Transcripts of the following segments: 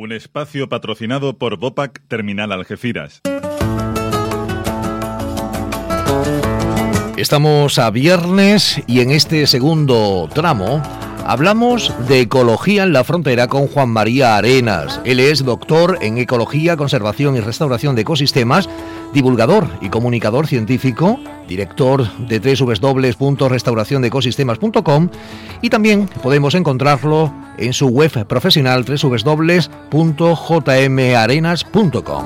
Un espacio patrocinado por Bopac Terminal Algeciras. Estamos a viernes y en este segundo tramo hablamos de ecología en la frontera con Juan María Arenas. Él es doctor en ecología, conservación y restauración de ecosistemas, divulgador y comunicador científico, director de www.restauraciondeecosistemas.com y también podemos encontrarlo en su web profesional www.jmarenas.com.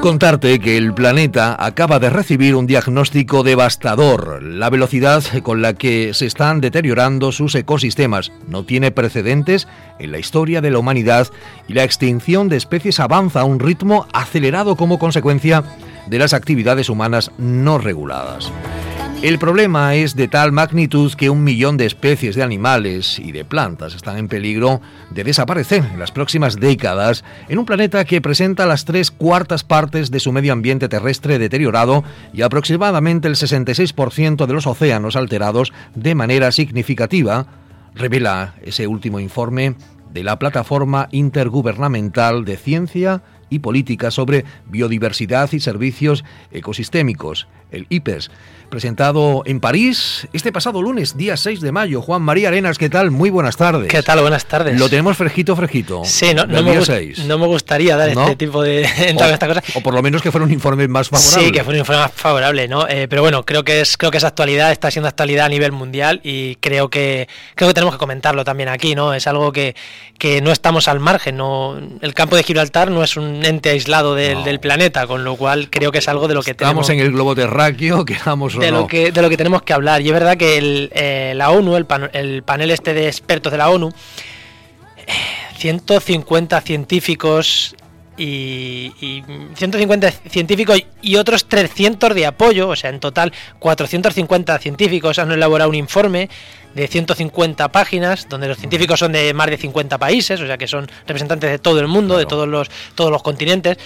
Contarte que el planeta acaba de recibir un diagnóstico devastador. La velocidad con la que se están deteriorando sus ecosistemas no tiene precedentes en la historia de la humanidad y la extinción de especies avanza a un ritmo acelerado como consecuencia de las actividades humanas no reguladas. El problema es de tal magnitud que un millón de especies de animales y de plantas están en peligro de desaparecer en las próximas décadas en un planeta que presenta las tres cuartas partes de su medio ambiente terrestre deteriorado y aproximadamente el 66% de los océanos alterados de manera significativa, revela ese último informe de la Plataforma Intergubernamental de Ciencia y Política sobre Biodiversidad y Servicios Ecosistémicos, el IPES presentado en París este pasado lunes, día 6 de mayo. Juan María Arenas, ¿qué tal? Muy buenas tardes. ¿Qué tal? Buenas tardes. Lo tenemos fresquito, fresquito. Sí, no, no, me, no me, gustaría dar este tipo de o, esta cosa. O por lo menos que fuera un informe más favorable. Sí, que fuera un informe más favorable, ¿no? Eh, pero bueno, creo que es creo que esa actualidad está siendo actualidad a nivel mundial y creo que creo que tenemos que comentarlo también aquí, ¿no? Es algo que, que no estamos al margen, no el campo de Gibraltar no es un ente aislado del, del planeta, con lo cual creo que es algo de lo que tenemos Estamos en el globo terráqueo, de lo que de lo que tenemos que hablar. Y es verdad que eh, la ONU, el, panel este de expertos de la ONU, 150 científicos y, 150 científicos y otros 300 de apoyo, o sea, en total 450 científicos han elaborado un informe de 150 páginas, donde los científicos son de más de 50 países, o sea, que son representantes de todo el mundo, de todos los, todos los continentes.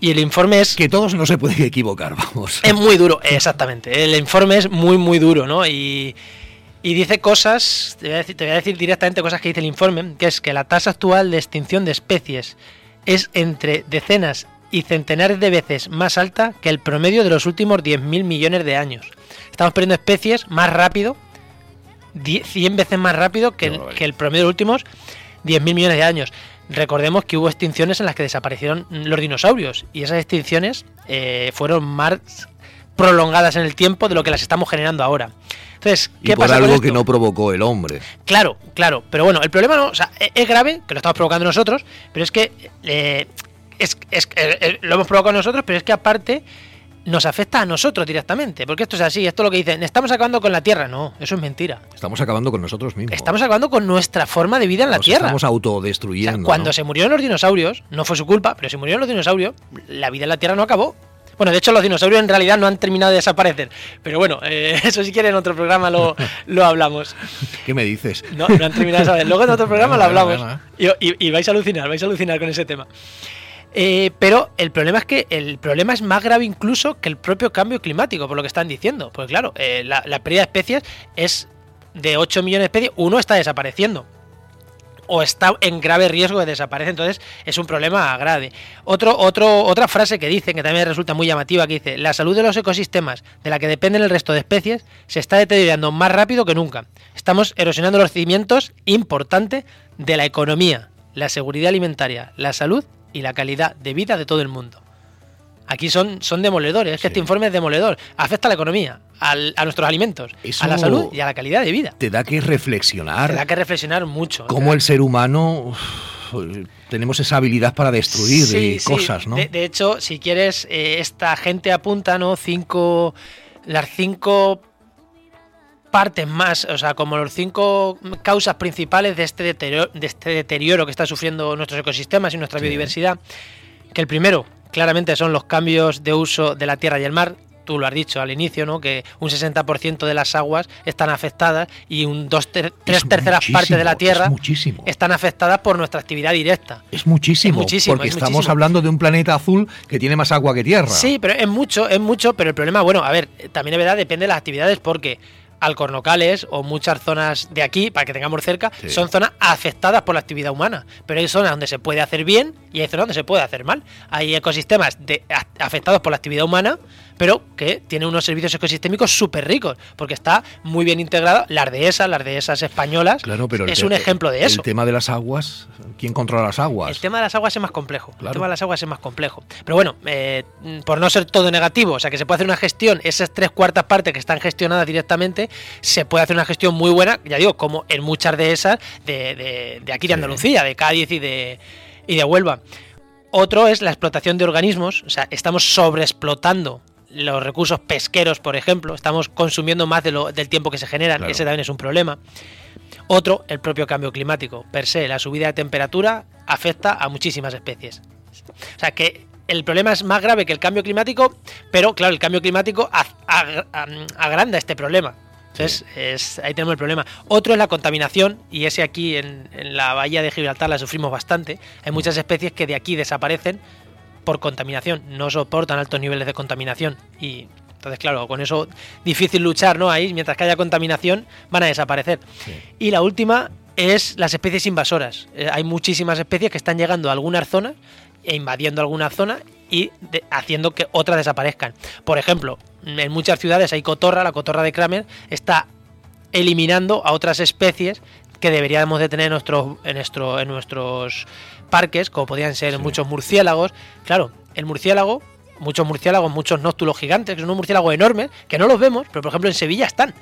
Y el informe es... Que todos no se pueden equivocar, vamos. Es muy duro, exactamente. El informe es muy, muy duro, ¿no? Y, y dice cosas, te voy, a decir, te voy, a decir, directamente cosas que dice el informe, que es que la tasa actual de extinción de especies es entre decenas y centenares de veces más alta que el promedio de los últimos 10.000 millones de años. Estamos perdiendo especies más rápido, 100 veces más rápido que el, que el promedio de los últimos 10.000 millones de años. Recordemos que hubo extinciones en las que desaparecieron los dinosaurios y esas extinciones eh, fueron más prolongadas en el tiempo de lo que las estamos generando ahora. Entonces, ¿qué y por algo que no provocó el hombre. Claro, claro, pero bueno, el problema no, o sea, e-, es grave, que lo estamos provocando nosotros, pero es que eh, es, es, eh, lo hemos provocado nosotros, pero es que aparte nos afecta a nosotros directamente. Porque esto es así, esto es lo que dicen, estamos acabando con la Tierra. No, eso es mentira. Estamos acabando con nosotros mismos. Estamos acabando con nuestra forma de vida en la Tierra. Estamos autodestruyendo. cuando se murieron los dinosaurios, no fue su culpa, pero si murieron los dinosaurios, la vida en la Tierra no acabó. Bueno, de hecho los dinosaurios en realidad no han terminado de desaparecer. Pero bueno, eh, eso si quieren en otro programa lo, lo hablamos. ¿Qué me dices? No, no han terminado de desaparecer. Luego en otro programa lo hablamos. Y, y vais a alucinar, vais a alucinar con ese tema. Eh, pero el problema es que el problema es más grave incluso que el propio cambio climático, por lo que están diciendo. Pues claro, eh, la, pérdida de especies es de 8 millones de especies, uno está desapareciendo. O está en grave riesgo de desaparecer, entonces es un problema grave. Otra frase que dicen, que también resulta muy llamativa, que dice, la salud de los ecosistemas, de la que dependen el resto de especies, se está deteriorando más rápido que nunca. Estamos erosionando los cimientos importantes de la economía, la seguridad alimentaria, la salud y la calidad de vida de todo el mundo. Aquí son, son demoledores, es que este informe es demoledor, afecta a la economía, a nuestros alimentos, a la salud y a la calidad de vida. Te da que reflexionar. Te da que reflexionar mucho. Cómo el ser humano tenemos esa habilidad para destruir cosas, ¿no? De, hecho, si quieres, eh, esta gente apunta, ¿no? Cinco, las cinco partes más, o sea, como los cinco causas principales de este deterioro, de este deterioro que está sufriendo nuestros ecosistemas y nuestra biodiversidad, que el primero, claramente, son los cambios de uso de la tierra y el mar. Tú lo has dicho al inicio, ¿no? Que un 60% de las aguas están afectadas y un dos tres terceras partes de la tierra están afectadas por nuestra actividad directa. Es muchísimo, porque estamos hablando de un planeta azul que tiene más agua que tierra. Sí, pero es mucho, es mucho, pero el problema, bueno, a ver, también es verdad, depende de las actividades porque Alcornocales o muchas zonas de aquí, para que tengamos cerca, son zonas afectadas por la actividad humana. Pero hay zonas donde se puede hacer bien y hay zonas donde se puede hacer mal. Hay ecosistemas de, afectados por la actividad humana pero que tiene unos servicios ecosistémicos súper ricos, porque está muy bien integrado. Las dehesas, las dehesas españolas, claro, pero es un ejemplo de eso. El tema de las aguas, ¿quién controla las aguas? El tema de las aguas es más complejo. El tema de las aguas es más complejo. Pero bueno, eh, por no ser todo negativo, o sea, que se puede hacer una gestión, esas tres cuartas partes que están gestionadas directamente, se puede hacer una gestión muy buena, ya digo, como en muchas de esas de, aquí de Andalucía, de Cádiz y de, y de Huelva. Otro es la explotación de organismos, o sea, estamos sobreexplotando los recursos pesqueros, por ejemplo, estamos consumiendo más de lo, del tiempo que se generan, ese también es un problema. Otro, el propio cambio climático. Per se, la subida de temperatura afecta a muchísimas especies. O sea que el problema es más grave que el cambio climático, pero claro, el cambio climático agranda este problema. Entonces, es, ahí tenemos el problema. Otro es la contaminación, y ese aquí en, en, la bahía de Gibraltar la sufrimos bastante. Hay muchas especies que de aquí desaparecen por contaminación, no soportan altos niveles de contaminación y entonces, claro, con eso difícil luchar, ¿no? Ahí, mientras que haya contaminación, van a desaparecer. Y la última es las especies invasoras. Eh, hay muchísimas especies que están llegando a algunas zonas e invadiendo alguna zona y haciendo que otras desaparezcan. Por ejemplo, en muchas ciudades hay cotorra, la cotorra de Kramer está eliminando a otras especies que deberíamos de tener en, nuestro, en, nuestro, en nuestros parques, como podrían ser muchos murciélagos. Claro, el murciélago, muchos murciélagos, muchos nóctulos gigantes, que son unos murciélagos enormes, que no los vemos, pero por ejemplo en Sevilla están.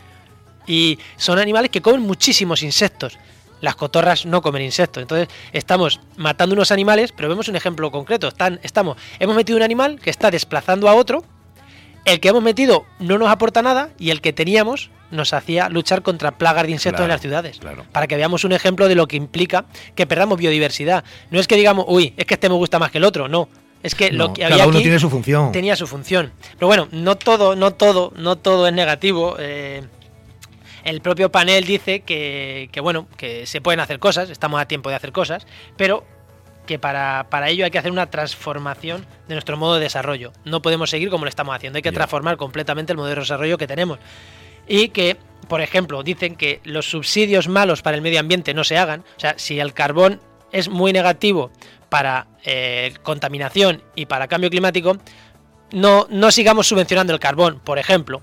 Y son animales que comen muchísimos insectos. Las cotorras no comen insectos. Entonces estamos matando unos animales, pero vemos un ejemplo concreto. Están, estamos, hemos metido un animal que está desplazando a otro. El que hemos metido no nos aporta nada y el que teníamos nos hacía luchar contra plagas de insectos en las ciudades. Para que veamos un ejemplo de lo que implica que perdamos biodiversidad. No es que digamos, uy, es que este me gusta más que el otro, no. Es que lo que había uno tiene su función. Tenía su función. Pero bueno, no todo, no todo, no todo es negativo. Eh, el propio panel dice que, que, bueno, que se pueden hacer cosas, estamos a tiempo de hacer cosas, pero que para, para, ello hay que hacer una transformación de nuestro modo de desarrollo. No podemos seguir como lo estamos haciendo, hay que transformar completamente el modelo de desarrollo que tenemos y que, por ejemplo, dicen que los subsidios malos para el medio ambiente no se hagan. O sea, si el carbón es muy negativo para eh, contaminación y para cambio climático, no, no sigamos subvencionando el carbón, por ejemplo.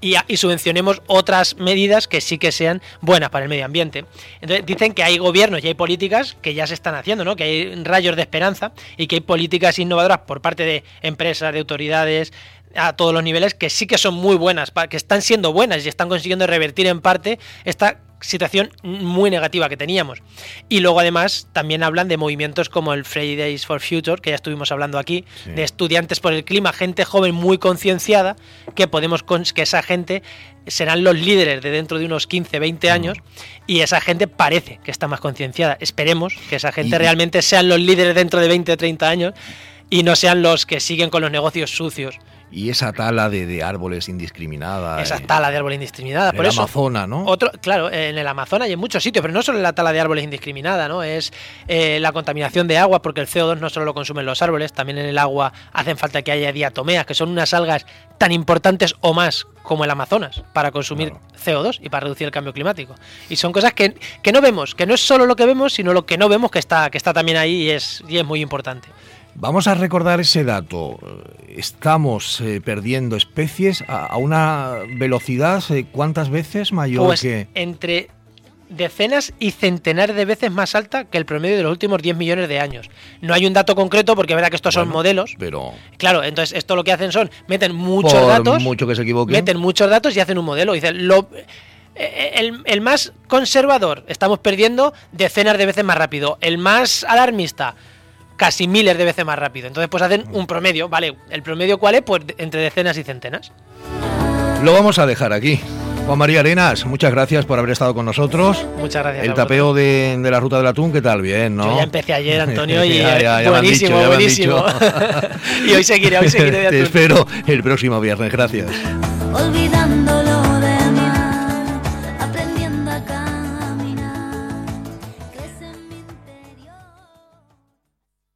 Y, y, subvencionemos otras medidas que sí que sean buenas para el medio ambiente. Entonces dicen que hay gobiernos y hay políticas que ya se están haciendo, ¿no? que hay rayos de esperanza y que hay políticas innovadoras por parte de empresas, de autoridades, a todos los niveles que sí que son muy buenas, que están siendo buenas y están consiguiendo revertir en parte esta situación muy negativa que teníamos. Y luego además también hablan de movimientos como el Fridays for Future, que ya estuvimos hablando aquí, de estudiantes por el clima, gente joven muy concienciada, que podemos que esa gente serán los líderes de dentro de unos 15, 20 años y esa gente parece que está más concienciada. Esperemos que esa gente realmente sean los líderes dentro de 20 o 30 años y no sean los que siguen con los negocios sucios y esa tala de, árboles indiscriminada. Esa tala de árboles indiscriminada. En el Amazonas, ¿no? Otro, claro, en el Amazonas y en muchos sitios, pero no solo la tala de árboles indiscriminada, ¿no? Es eh, la contaminación de agua, porque el CO2 no solo lo consumen los árboles, también en el agua hacen falta que haya diatomeas, que son unas algas tan importantes o más como el Amazonas para consumir CO2 y para reducir el cambio climático. Y son cosas que, que, no vemos, que no es solo lo que vemos, sino lo que no vemos que está, que está también ahí y es, y es muy importante. Vamos a recordar ese dato. Estamos eh, perdiendo especies a, una velocidad eh, cuántas veces mayor pues que... Entre decenas y centenares de veces más alta que el promedio de los últimos 10 millones de años. No hay un dato concreto porque verá que estos son modelos. Pero claro, entonces esto lo que hacen son meten muchos datos, mucho que se equivoquen. meten muchos datos y hacen un modelo. Dicen lo eh, el, el, más conservador estamos perdiendo decenas de veces más rápido. El más alarmista casi miles de veces más rápido. Entonces, pues hacen un promedio, ¿vale? ¿El promedio cuál es? Pues entre decenas y centenas. Lo vamos a dejar aquí. Juan María Arenas, muchas gracias por haber estado con nosotros. Muchas gracias. El tapeo de, la ruta del atún, ¿qué tal? Bien, ¿no? Yo ya empecé ayer, Antonio, y buenísimo, buenísimo. y hoy seguiré, hoy seguiré Te espero el próximo viernes, gracias. Olvidando